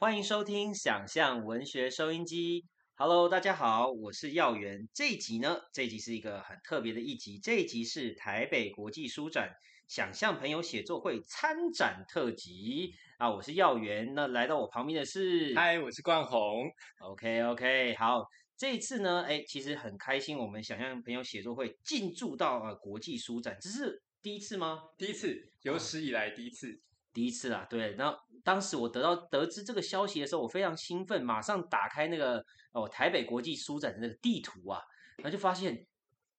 欢迎收听想象文学收音机。Hello，大家好，我是耀元。这一集呢，这一集是一个很特别的一集。这一集是台北国际书展想象朋友写作会参展特辑啊，我是耀元。那来到我旁边的是，嗨，我是冠宏。OK OK，好，这一次呢，哎，其实很开心，我们想象朋友写作会进驻到呃国际书展，这是第一次吗？第一次，有史以来第一次。第一次啦，对，然后当时我得到得知这个消息的时候，我非常兴奋，马上打开那个哦台北国际书展的那个地图啊，然后就发现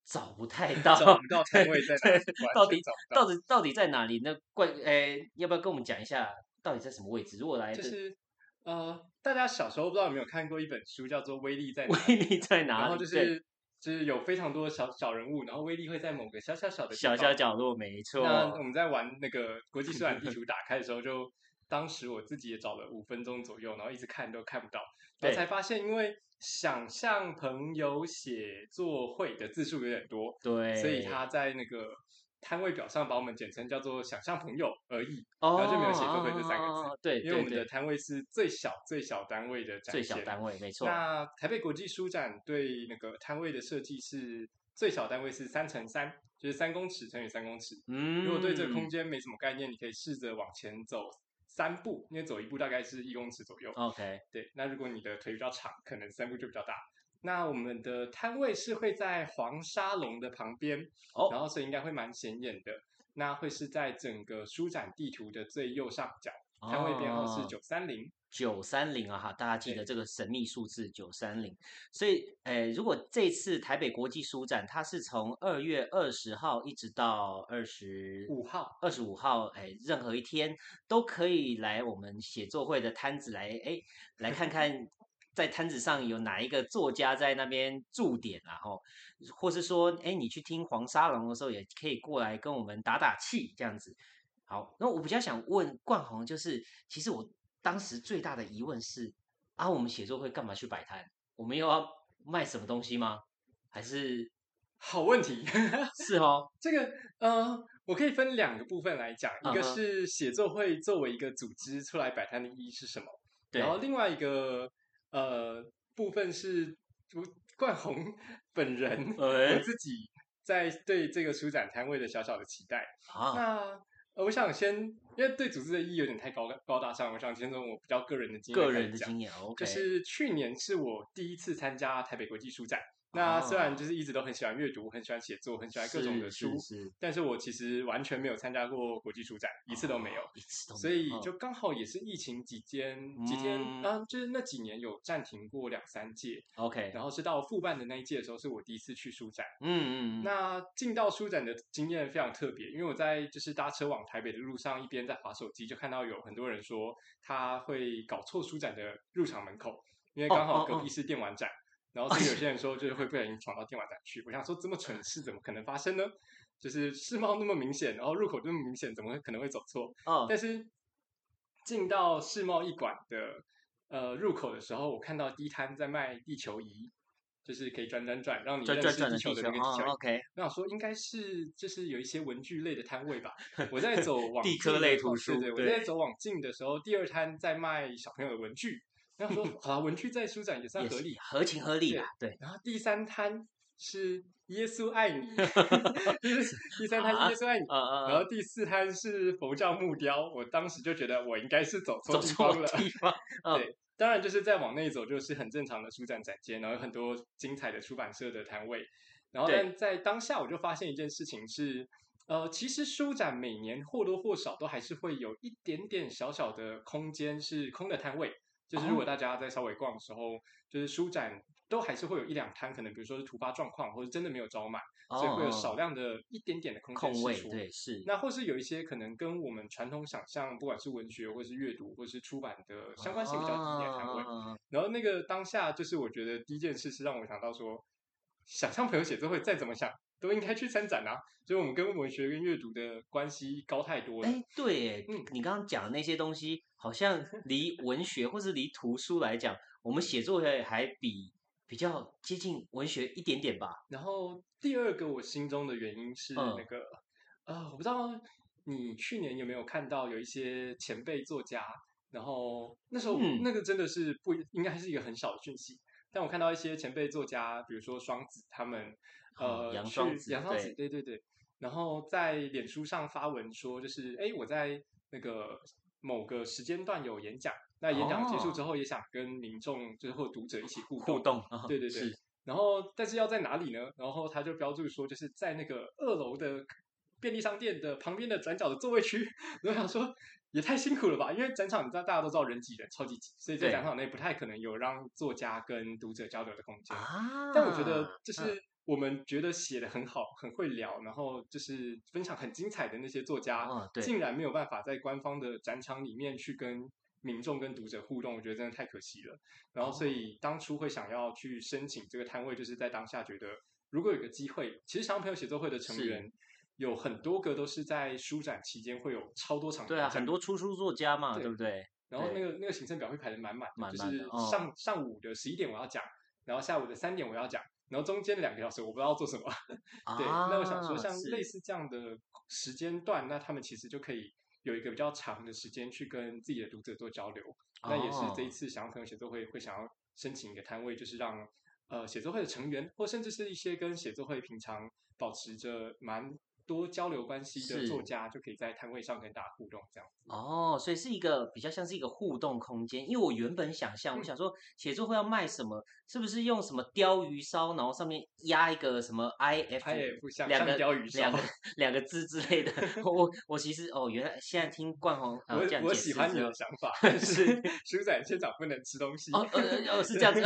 找不太 到，找不到摊位在哪里，到底到到底到底在哪里？那怪诶，要不要跟我们讲一下到底在什么位置？如果来这就是呃，大家小时候不知道有没有看过一本书，叫做《威力在 哪里》，威力在哪里？然后就是就是有非常多的小小人物，然后威力会在某个小小小的小小角落，没错。那我们在玩那个国际 书展地图打开的时候，就当时我自己也找了五分钟左右，然后一直看都看不到，然后才发现，因为想象朋友写作会的字数有点多，对，所以他在那个摊位表上把我们简称叫做想象朋友而已，哦然后就没有写作会这三个字。哦对，因为我们的摊位是最小最小单位的展最，小单位，没错。那台北国际书展对那个摊位的设计是最小单位是三乘三，就是三公尺乘以三公尺。嗯，如果对这个空间没什么概念，你可以试着往前走三步，因为走一步大概是一公尺左右。OK，对，那如果你的腿比较长，可能三步就比较大。那我们的摊位是会在黄沙龙的旁边，哦然后所以应该会蛮显眼的。那会是在整个书展地图的最右上角，摊位编号是哦九三零。九三零啊哈，大家记得对这个神秘数字九三零。所以，诶，如果这次台北国际书展，它是从二月二十号一直到二十五号，二十五号，哎，任何一天都可以来我们写作会的摊子来，哎，来看看在摊子上有哪一个作家在那边驻点然后或是说，哎，你去听黄沙龙的时候，也可以过来跟我们打打气，这样子。好，那我比较想问冠宏，就是其实我当时最大的疑问是，啊，我们写作会干嘛去摆摊？我们又要卖什么东西吗？还是好问题。是哦？这个呃，我可以分两个部分来讲，一个是写作会作为一个组织出来摆摊的意义是什么，对然后另外一个呃部分是朱冠宏 本人我哎自己在对这个书展摊位的小小的期待。啊，那呃我想先，因为对组织的意义有点太高高大上，我想先从我比较个人的经验个人的经验，OK，就是去年是我第一次参加台北国际书展。那虽然就是一直都很喜欢阅读，很喜欢写作，很喜欢各种的书，是是但是我其实完全没有参加过国际书展，一次都没有。哦一次都没所以就刚好也是疫情期间，几天嗯啊，就是那几年有暂停过两三届，OK，然后是到复办的那一届的时候，是我第一次去书展。嗯嗯嗯，那进到书展的经验非常特别，因为我在就是搭车往台北的路上，一边在划手机，就看到有很多人说他会搞错书展的入场门口，因为刚好隔壁是电玩展，然后所以有些人说就是会不小心闯到电玩展去。我想说这么蠢事怎么可能发生呢？就是世贸那么明显，然后入口那么明显，怎么会可能会走错？哦，但是进到世贸一馆的呃入口的时候，我看到第一摊在卖地球仪，就是可以转转转，让你转认识地球的那个地球仪。，OK，我想说应该是就是有一些文具类的摊位吧。我在走 往地科类图书对对，我在走往近的时候，第二摊在卖小朋友的文具。然后说好啦，文具在书展也算合理。合情合理啊，对，然后第三摊是耶稣爱你，就是第三摊啊是耶稣爱你。然后第四摊是佛教木雕，我当时就觉得我应该是走错地方了。对，当然就是再往内走，就是很正常的书展展间，然后有很多精彩的出版社的摊位。然后，但在当下，我就发现一件事情是，呃，其实书展每年或多或少都还是会有一点点小小的空间是空的摊位。就是如果哦大家在稍微逛的时候，就是书展都还是会有一两摊，可能比如说是突发状况，或者真的没有招满，所以会有哦少量的一点点的空间空位。对，是，那或是有一些可能跟我们传统想象，不管是文学或是阅读或是出版的相关性比较低一点的摊位。啊然后那个当下，就是我觉得第一件事是让我想到说，想象朋友写作会再怎么想都应该去参展啊。所以我们跟文学跟阅读的关系高太多了。哎，对耶，嗯你刚刚讲的那些东西，好像离文学或是离图书来讲，我们写作会还比比较接近文学一点点吧。然后第二个我心中的原因是嗯。那个，呃，我不知道你去年有没有看到有一些前辈作家然后那时候嗯。那个真的是不应该是一个很小的讯息，但我看到一些前辈作家，比如说双子他们，呃，哦杨双子杨双子，对对对，然后在脸书上发文说，就是哎，我在那个某个时间段有演讲，那演讲结束之后也想跟民众就是或读者一起互动，互动，啊对对对，然后但是要在哪里呢？然后他就标注说，就是在那个二楼的便利商店的旁边的转角的座位区。我想说，也太辛苦了吧？因为展场你知道大家都知道人挤人，超级挤，所以在展场内不太可能有让作家跟读者交流的空间。啊，但我觉得，就嗯是我们觉得写的很好，很会聊，然后就是分享很精彩的那些作家，哦竟然没有办法在官方的展场里面去跟民众跟读者互动，我觉得真的太可惜了。然后，所哦以当初会想要去申请这个摊位，就是在当下觉得，如果有个机会，其实小朋友写作会的成员有很多个都是在书展期间会有超多场对啊，很多出书作家嘛，对对不对？然后那个那个行程表会排的满满就是上、上午的十一点我要讲，然后下午的三点我要讲，然后中间的两个小时我不知道做什么。对，那我想说，像类似这样的时间段，那他们其实就可以有一个比较长的时间去跟自己的读者做交流。那也是这一哦次想要朋友写作会会想要申请一个摊位，就是让呃写作会的成员，或甚至是一些跟写作会平常保持着蛮多交流关系的作家，就可以在摊位上跟大家互动这样子。哦，所以是一个比较像是一个互动空间。因为我原本想象，我嗯想说写作会要卖什么，是不是用什么鲷鱼烧，然后上面压一个什么 I F 两个鲷鱼烧两个两个字之类的。我我其实哦，原来现在听冠宏我我喜欢你的想法，但是书展现场不能吃东西。哦呃呃是这样子。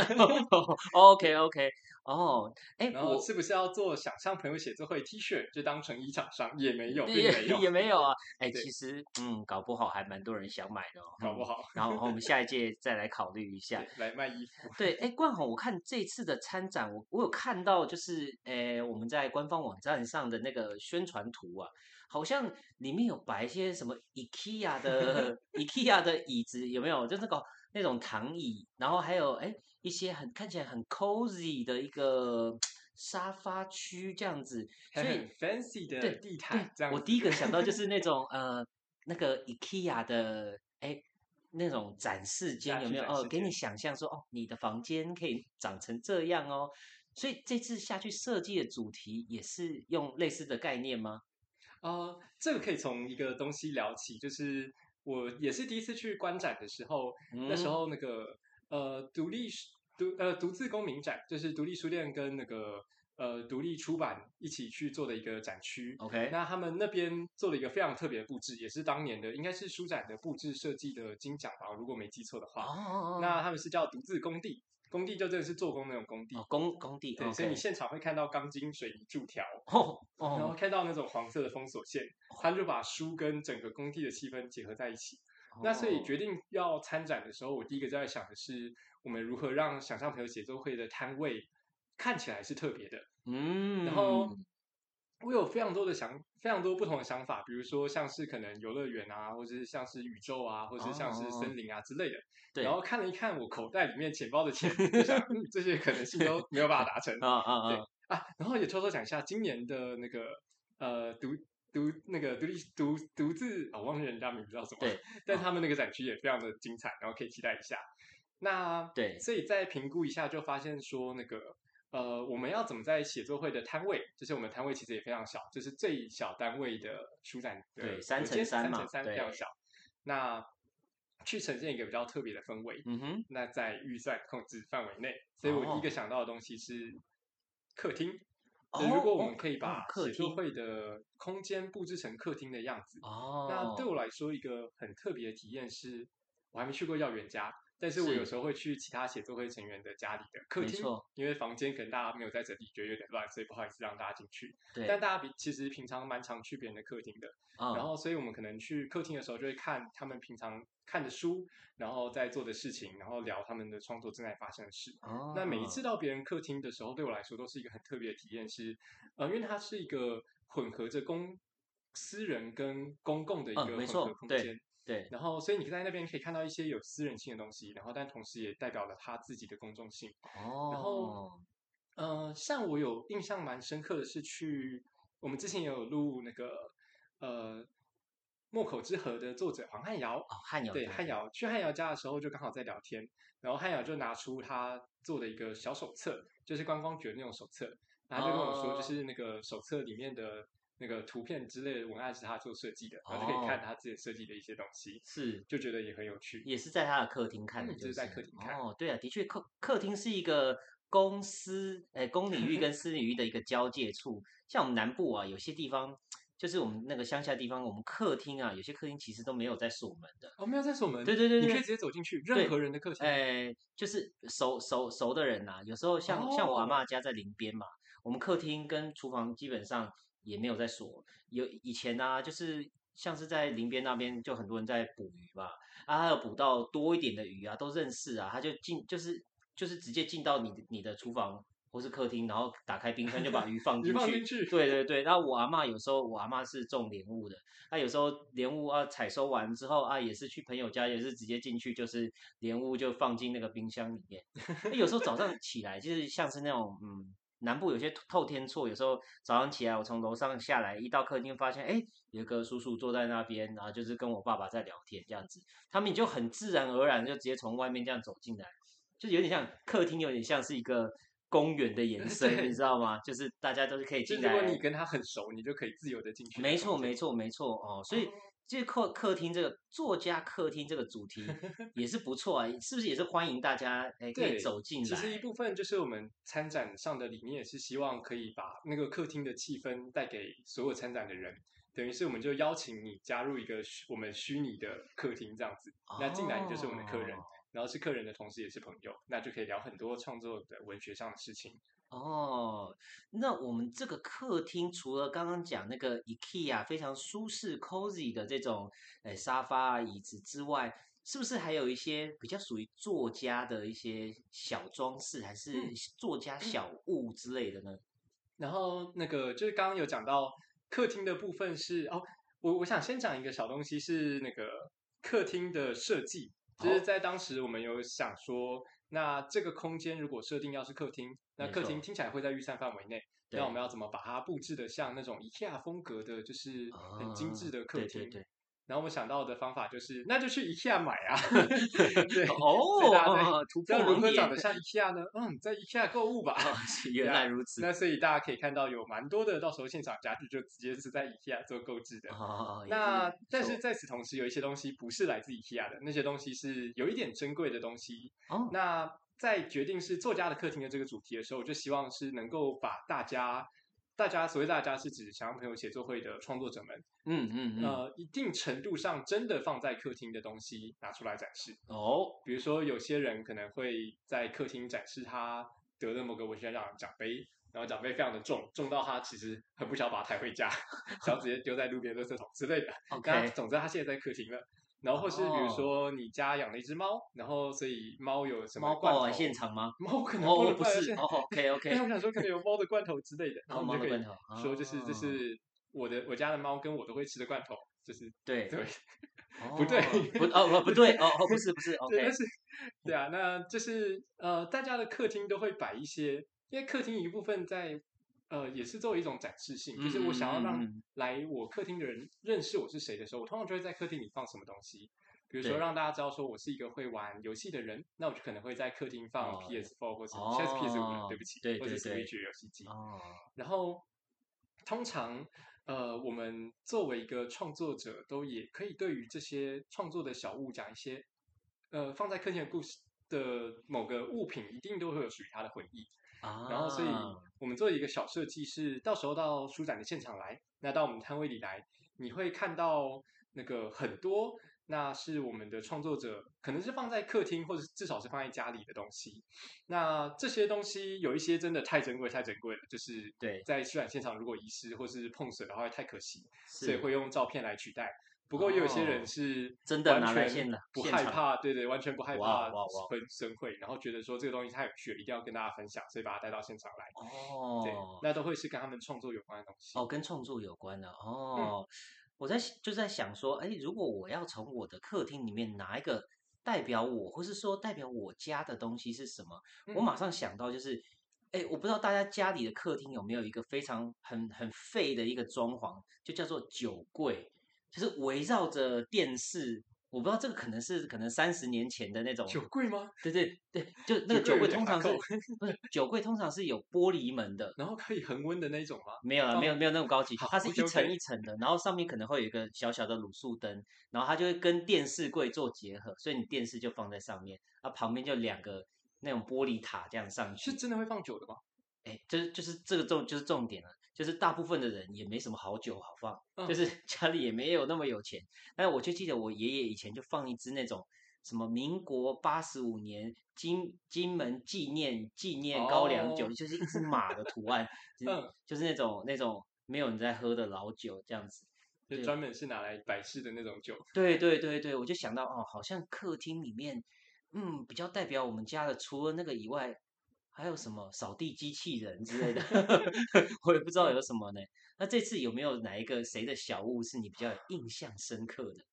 OK OK 哦，哎然后我是不是要做想象朋友写作会 T 恤就当成衣厂商？也没有，也 没有，也没有啊。哎，对其实嗯，搞不好还蛮多人想买的哦。嗯搞不好然后我们下一届再来考虑一 下。来卖衣服。对，哎，冠宏，我看这次的参展，我我有看到，就是哎，我们在官方网站上的那个宣传图啊，好像里面有摆一些什么 IKEA 的 IKEA 的椅子，有没有？就那个那种躺椅，然后还有哎一些很看起来很 cozy 的一个沙发区这样子，所以 fancy 的对地毯，这样，我第一个想到就是那种呃那个 IKEA 的哎那种展示间有没有？哦，给你想象说哦，你的房间可以长成这样哦。所以这次下去设计的主题也是用类似的概念吗？呃，这个可以从一个东西聊起，就是我也是第一次去观展的时候，那时嗯候那个呃独立书独呃独自公民展，就是独立书店跟那个呃独立出版一起去做的一个展区。OK，那他们那边做了一个非常特别的布置，也是当年的应该是书展的布置设计的金奖吧，如果没记错的话。哦，那他们是叫独自工地，工地就真的是做工那种工地。哦工工地对，所以你现场会看到钢筋水泥柱条，哦然后哦，看到那种黄色的封锁线，他就把书跟整个工地的气氛结合在一起。那所以哦决定要参展的时候，我第一个在想的是，我们如何让想象朋友写作会的摊位看起来是特别的。嗯，然后我有非常多的想，非常多不同的想法，比如说像是可能游乐园啊，或者是像是宇宙啊，或者是像是森林啊之类的。对然后看了一看我口袋里面钱包的钱，就想、嗯、这些可能性都没有办法达成。啊啊对啊，啊，然后也偷偷讲一下，今年的那个呃独独那个独立独独自，哦我忘记人家名字叫什么，对，但他们那个展区也非常的精彩，然后可以期待一下。那对所以再评估一下，就发现说那个呃，我们要怎么在写作会的摊位，就是我们摊位其实也非常小，就是最小单位的书展的对三乘三嘛三乘三非常小，那去呈现一个比较特别的氛围。嗯哼，那在预算控制范围内，所以我第一哦个想到的东西是客厅。对，如果我们可以哦把写作会的空间布置成客厅的样子，哦，那对我来说一个很特别的体验是，我还没去过耀元家，但是我有时候会去其他写作会成员的家里的客厅，因为房间可能大家没有在整理，觉得有点乱，所以不好意思让大家进去。对，但大家比其实平常蛮常去别人的客厅的，嗯然后所以我们可能去客厅的时候就会看他们平常看的书，然后在做的事情，然后聊他们的创作正在发生的事。那每一次哦到别人客厅的时候，对我来说都是一个很特别的体验是，呃，因为它是一个混合着公私人跟公共的一个混合空对间。对，然后，所以你在那边可以看到一些有私人性的东西，然后但同时也代表了他自己的公众性。哦，然后呃，像我有印象蛮深刻的是去，我们之前也有录那个呃莫口之河》的作者黄汉尧。哦，汉尧对，汉尧去汉尧家的时候，就刚好在聊天，然后汉尧就拿出他做的一个小手册，就是观光局的那种手册，然后就跟我说，哦就是那个手册里面的那个图片之类的文案是他做设计的，然后就可以哦看他自己设计的一些东西，是就觉得也很有趣。也是在他的客厅看的，就嗯就是在客厅看哦，对啊，的确客客厅是一个公司诶公领域跟私领域的一个交界处。像我们南部啊，有些地方就是我们那个乡下地方，我们客厅啊，有些客厅其实都没有在锁门的。哦，没有在锁门，对对对对你可以直接走进去，任何人的客厅。诶，就是熟熟熟的人呐、有时候像、像我阿哦嬷家在林边嘛，我们客厅跟厨房基本上也没有在锁。有以前啊，就是像是在林边那边，就很多人在捕鱼嘛，啊，他有捕到多一点的鱼啊，都认识啊，他就进就是就是直接进到你的你的厨房或是客厅，然后打开冰箱就把鱼放进去。对对对，那我阿嬷有时候我阿嬷是种莲雾的，她有时候莲雾啊采收完之后啊，也是去朋友家，也是直接进去，就是莲雾就放进那个冰箱里面。那有时候早上起来，就是像是那种嗯，南部有些透天厝，有时候早上起来我从楼上下来，一到客厅发现，哎，有一个叔叔坐在那边，然后就是跟我爸爸在聊天这样子，他们就很自然而然就直接从外面这样走进来，就是有点像客厅，有点像是一个。公园的延伸，你知道吗？就是大家都是可以进来。如果你跟他很熟，你就可以自由的进去。没错，没。错，没错哦。所以这个客客厅这个作家客厅这个主题 也是不错啊，是不是也是欢迎大家哎可以对走进来？其实一部分就是我们参展上的理念，是希望可以把那个客厅的气氛带给所有参展的人。等于是我们就邀请你加入一个虚我们虚拟的客厅这样子，那进来你就是我们的客人，哦然后是客人的同时也是朋友，那就可以聊很多创作的文学上的事情。哦，那我们这个客厅除了刚刚讲那个 IKEA 非常舒适 cozy 的这种诶沙发啊椅子之外，是不是还有一些比较属于作家的一些小装饰，还是嗯作家小物之类的呢？然后那个就是刚刚有讲到客厅的部分是哦，我我想先讲一个小东西是那个客厅的设计，就是在当时我们有想说，那这个空间如果设定要是客厅，那客厅听起来会在预算范围内，那我们要怎么把它布置的像那种 IKEA 风格的，就是很精致的客厅？对对对。然后我想到的方法就是，那就去 IKEA 买啊。对，哦突如何长得像 IKEA 呢？嗯，在 IKEA 购物吧。哦原来如此。那所以大家可以看到有蛮多的，到时候现场家具就直接是在 IKEA 做购置的。哦，那但是在此同时，有一些东西不是来自 IKEA 的，那些东西是有一点珍贵的东西。哦，那在决定是作家的客厅的这个主题的时候，我就希望是能够把大家，大家所谓大家是指想让朋友写作会的创作者们，嗯嗯嗯，呃，一定程度上真的放在客厅的东西拿出来展示。哦，比如说，有些人可能会在客厅展示他得了某个文学奖奖杯，然后奖杯非常的重，重到他其实很不想把它抬回家，想要直接丢在路边垃圾桶之类的。那 OK，总之他现在在客厅了。然后或是比如说你家养了一只猫，然后所以猫有什么罐头现场吗？猫可能哦，不是，哦，OK OK，但我想说可能有猫的罐头之类的，然哦，后猫的罐头，说就是这哦是我的我家的猫跟我都会吃的罐头，就是对，对。哦不对不哦不不对哦哦不是不是 对，OK 但是对啊，那就是呃，大家的客厅都会摆一些，因为客厅一部分在呃也是作为一种展示性，就是我想要让来我客厅的人认识我是谁的时候，我通常就会在客厅里放什么东西。比如说让大家知道说我是一个会玩游戏的人，那我就可能会在客厅放哦 PS4 或者现在是 PS5，哦对不起，对或者对对 Switch 游戏机。哦，然后通常呃，我们作为一个创作者，都也可以对于这些创作的小物讲一些呃放在客厅的故事的某个物品，一定都会有属于它的回忆。啊，然后，所以我们做一个小设计是，到时候到书展的现场来，那到我们摊位里来，你会看到那个很多，那是我们的创作者可能是放在客厅，或者至少是放在家里的东西。那这些东西有一些真的太珍贵，太珍贵了，就是对在书展现场如果遗失或是碰损的话，太可惜，所以会用照片来取代。不过也有些人哦是真的完拿来全现不害怕，对对，完全不害怕哇哇哇分损毁，然后觉得说这个东西太有趣了，一定要跟大家分享，所以把它带到现场来。哦对哦，，那都会是跟他们创作有关的东西。哦，跟创作有关的嗯哦。我在就在想说，哎，如果我要从我的客厅里面拿一个代表我，或是说代表我家的东西是什么，我嗯马上想到就是，哎，我不知道大家家里的客厅有没有一个非常很很废的一个装潢，就叫做酒柜。就是围绕着电视。我不知道这个可能是可能三十年前的那种酒柜吗？对 对对，就 那个酒柜通常是不是酒柜通常是有玻璃门的，然后可以恒温的那一种吗？没有了，没有没有那种高级，它是一层一层的，然后上面可能会有一个小小的卤素灯，然后它就会跟电视柜做结合，所以你电视就放在上面，啊旁边就两个那种玻璃塔这样上去是，真的会放酒的吗？哎，就是就是这个重就是重点了，就是大部分的人也没什么好酒好放，嗯就是 家里也没有那么有钱，但是我就记得我爷爷以前就放一支那种。什么民国八十五年金金门纪念纪念高粱酒，哦就是一只马的图案，就是嗯就是那种那种没有人在喝的老酒这样子。就专门是拿来摆饰的那种酒。对对对对，我就想到哦，好像客厅里面，嗯，比较代表我们家的，除了那个以外，还有什么扫地机器人之类的 我也不知道有什么呢。那这次有没有哪一个谁的小物是你比较有印象深刻的？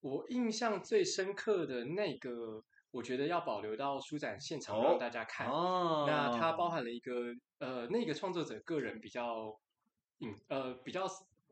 我印象最深刻的那个，我觉得要保留到书展现场哦让大家看。哦，那它包含了一个呃，那个创作者个人比较嗯呃比较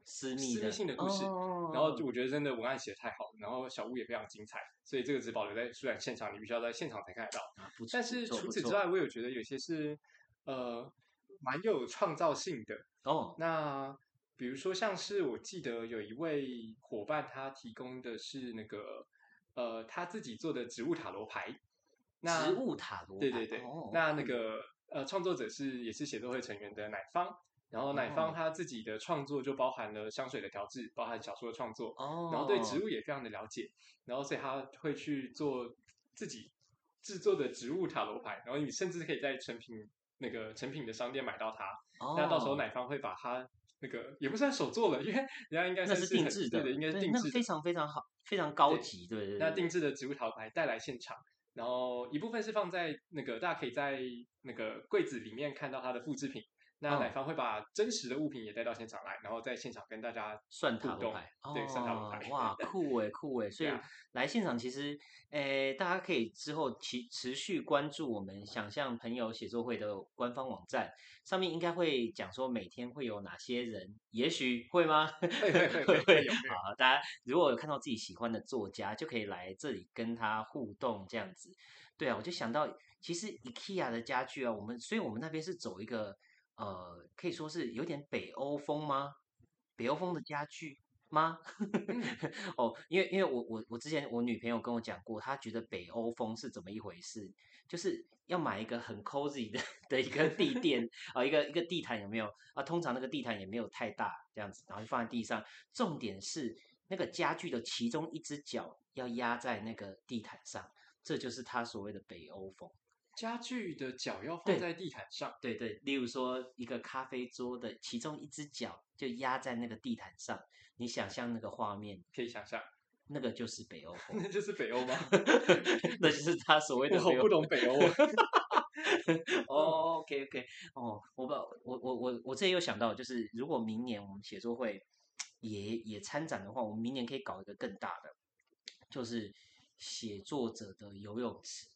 私密的私密性的故事。哦、然后就我觉得真的文案写的太好了，然后小屋也非常精彩，所以这个只保留在书展现场，你必须要在现场才看得到。啊但是除此之外，我有觉得有些是呃蛮有创造性的。哦，那比如说像是我记得有一位伙伴，他提供的是那个呃他自己做的植物塔罗牌。那植物塔罗牌对对对，哦那那个呃创作者是也是写作会成员的乃芳。然后乃芳哦他自己的创作就包含了香水的调制，包含小说的创作，哦，然后对植物也非常的了解，然后所以他会去做自己制作的植物塔罗牌，然后你甚至可以在成品那个成品的商店买到它。哦，那到时候奶方会把它那个也不算手做了，因为人家应该那算是定制的，对的，应该是定制非常非常好，非常高级，对对对。那定制的植物塔罗牌带来现场，然后一部分是放在那个大家可以在那个柜子里面看到它的复制品。那嗯奶方会把真实的物品也带到现场来，然后在现场跟大家算塔罗牌，对，算塔罗牌。哦哇，酷诶，酷诶！所以来现场其实，诶，大家可以之后持持续关注我们想象朋友写作会的官方网站，上面应该会讲说每天会有哪些人，也许会吗？会会会会会有会有好，大家如果有看到自己喜欢的作家，就可以来这里跟他互动这样子。对啊，我就想到，其实 IKEA 的家具啊，我们所以我们那边是走一个呃，可以说是有点北欧风吗？北欧风的家具吗？哦，因为因为我我我之前我女朋友跟我讲过，她觉得北欧风是怎么一回事，就是要买一个很 cozy 的 的一个地垫啊、一个一个地毯有没有啊？通常那个地毯也没有太大这样子，然后就放在地上。重点是那个家具的其中一只脚要压在那个地毯上，这就是他所谓的北欧风。家具的脚要放在地毯上，对对，例如说一个咖啡桌的其中一只脚就压在那个地毯上，你想象那个画面，可以想象，那个就是北欧风，那就是北欧吗？那就是他所谓的我不懂北欧啊。哦，OK OK，哦，我不，我我我我这里有想到，就是如果明年我们写作会也也参展的话，我们明年可以搞一个更大的，就是写作者的游泳池，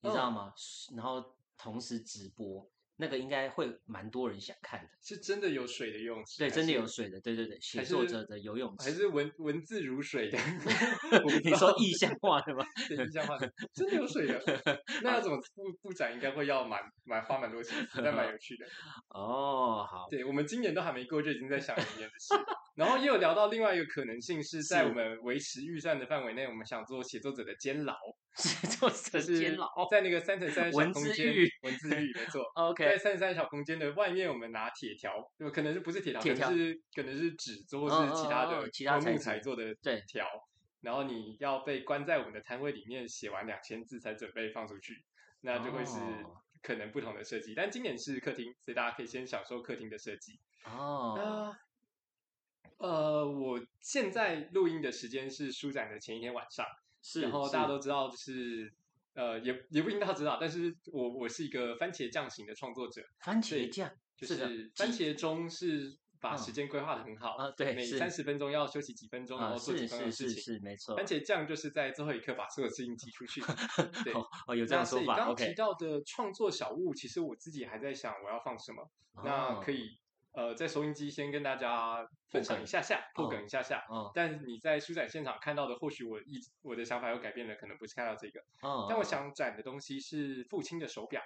你知道哦吗？然后同时直播，那个应该会蛮多人想看的。是真的有水的游泳池，对，真的有水的，对对对，写作者的游泳池。还是文文字如水的？你说意象化的吗？对意象化的，真的有水的。那要怎么布布展？应该会要蛮蛮花蛮多钱，但蛮有趣的。哦，好，对我们今年都还没过，就已经在想明年的事。然后也有聊到另外一个可能性，是在我们维持预算的范围内，我们想做写作者的监牢，写作是监牢。在那个三乘三小文空间，字狱文字狱没错。在 OK，在三乘三小空间的外面，我们拿铁条，就可能是不是铁条，可能是可能是纸做，是其他的其他用木材做的对条。然后你要被关在我们的摊位里面，写完两千字才准备放出去，那就会是哦可能不同的设计。但今年是客厅，所以大家可以先享受客厅的设计。哦，那呃，我现在录音的时间是书展的前一天晚上，是，然后大家都知道，就是呃，也也不一定大家知道，但是我我是一个番茄酱型的创作者，番茄酱，就是番茄钟是把嗯时间规划的很好，啊对每是三十分钟要休息几分钟，然啊，后做几分钟的事情。是，没错。番茄酱就是在最后一刻把所有事情挤出去。对有这那样说法所以刚刚提。到的创作小物，其实我自己还在想我要放什么。那可以以呃，在收音机先跟大家分享一下下，破梗一下下。嗯但你在书展现场看到的，或许我一我的想法又改变了，可能不是看到这个。嗯，但我想展的东西是父亲的手表。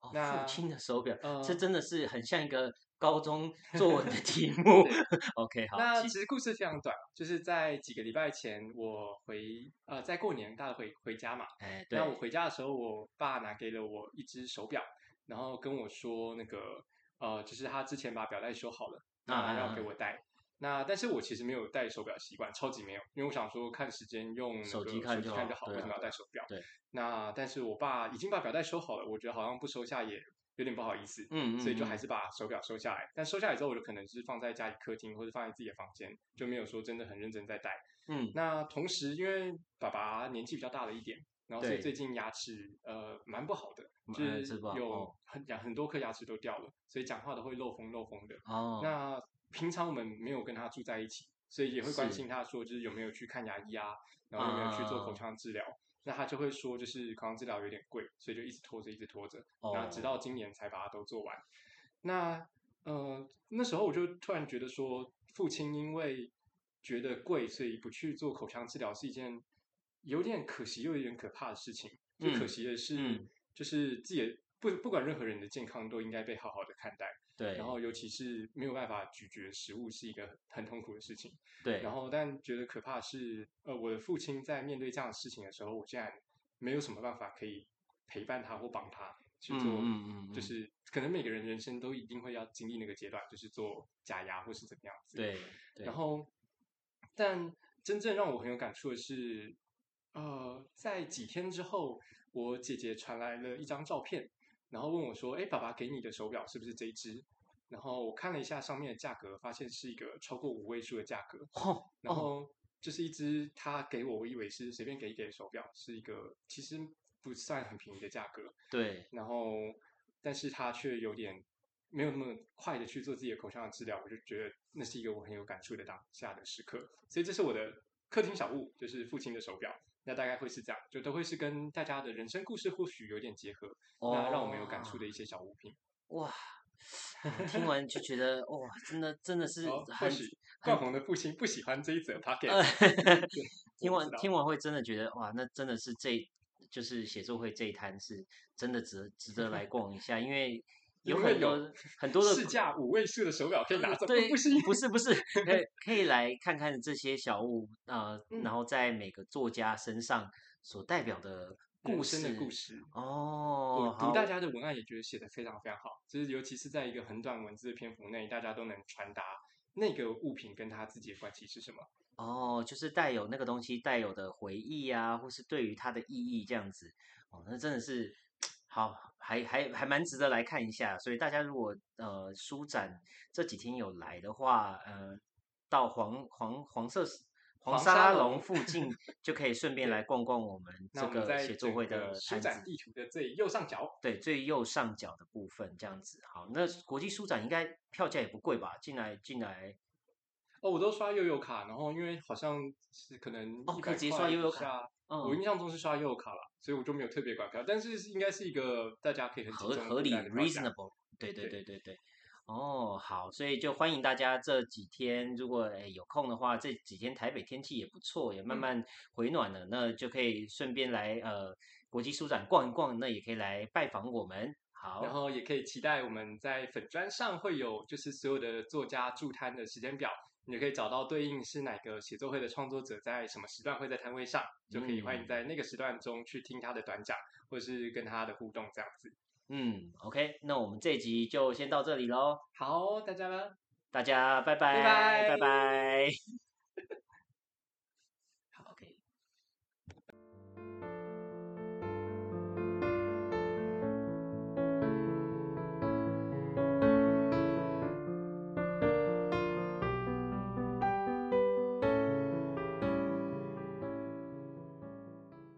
哦那父亲的手表，呃这真的是很像一个高中 作文的题目。OK，好，那其其实故事非常短，就是在几个礼拜前，我回呃在过年大家回回家嘛。哎，对那，我回家的时候，我爸拿给了我一只手表，然后跟我说那个呃，就是他之前把表带修好了，啊那要给我戴。那但是我其实没有戴手表习惯，超级没有，因为我想说看时间用手机看就好看就好，啊为什么要戴手表？对。那但是我爸已经把表带收好了，我觉得好像不收下也有点不好意思，嗯嗯，所以就还嗯是把手表收下来。但收下来之后，我就可能是放在家里客厅或者放在自己的房间，就没有说真的很认真在戴。嗯那同时，因为爸爸年纪比较大了一点，然后所以最近牙齿呃蛮不好的，就呃是有哦很牙很多颗牙齿都掉了，所以讲话都会漏风漏风的。哦，那平常我们没有跟他住在一起，所以也会关心他说，就是有没有去看牙医啊，然后有没有去做口啊腔治疗。那他就会说，就是口腔治疗有点贵，所以就一直拖着，一直拖着。那直哦到今年才把它都做完。那呃那时候我就突然觉得说，父亲因为觉得贵，所以不去做口腔治疗是一件有点可惜又有点可怕的事情。最可嗯惜的是，嗯就是自己的不不管任何人的健康都应该被好好的看待。对，然后尤其是没有办法咀嚼食物是一个很痛苦的事情。对，然后但觉得可怕的是，呃，我的父亲在面对这样的事情的时候，我竟然没有什么办法可以陪伴他或帮他去嗯做，嗯嗯嗯就是可能每个人人生都一定会要经历那个阶段，就是做假牙或是怎么样子。对对，然后，但真正让我很有感触的是，呃，在几天之后，我姐姐传来了一张照片，然后问我说：“哎，爸爸给你的手表是不是这一只？”然后我看了一下上面的价格，发现是一个超过五位数的价格。哦然哦后就是一只他给我，我以为是随便给一给的手表，是一个其实不算很便宜的价格。对，然后，但是他却有点没有那么快的去做自己的口腔的治疗，我就觉得那是一个我很有感触的当下的时刻。所以这是我的客厅小物，就是父亲的手表。那大概会是这样，就都会是跟大家的人生故事或许有点结合，那让我们有感触的一些小物品。哇。听完就觉得哇，真的真的是很许冠宏的父亲不喜欢这一则 p o c k 呃 e t 听完听完会真的觉得哇，那真的是这就是写作会这一摊是真的值值得来逛一下，因为有很多有很多的市价五位数的手表可以拿走，对，不是。不是不 是，可以可以来看看这些小物啊，呃嗯然后在每个作家身上所代表的故事生的故事，哦我，读大家的文案也觉得写的非常非常好，就是尤其是在一个很短文字的篇幅内，大家都能传达那个物品跟他自己的关系是什么。哦，就是带有那个东西带有的回忆啊，或是对于它的意义这样子，哦，那真的是好，还还还蛮值得来看一下。所以大家如果呃书展这几天有来的话，呃，到黄黄黄色黄黄沙沙龙龙附近 就可以顺便来逛逛我们这个写作会的书。展地图的最右上角，对，最右上角的部分这样子。好，那国际书展应该票价也不贵吧？进来进来哦，我都刷悠游卡，然后因为好像是可能哦可以直接刷悠游卡嗯我印象中是刷右卡啦，所以我就没有特别管票，但是应该是一个大家可以很合合理 reasonable，对对对对对对。哦，好，所以就欢迎大家这几天，如果诶有空的话，这几天台北天气也不错，也慢嗯慢回暖了，那就可以顺便来呃国际书展逛一逛，那也可以来拜访我们。好，然后也可以期待我们在粉砖上会有就是所有的作家驻摊的时间表，你就可以找到对应是哪个写作会的创作者在什么时段会在摊位上，就可以欢迎嗯在那个时段中去听他的短讲，或者是跟他的互动这样子。嗯，OK，那我们这一集就先到这里喽，好，大家呢？大家拜拜，拜拜拜拜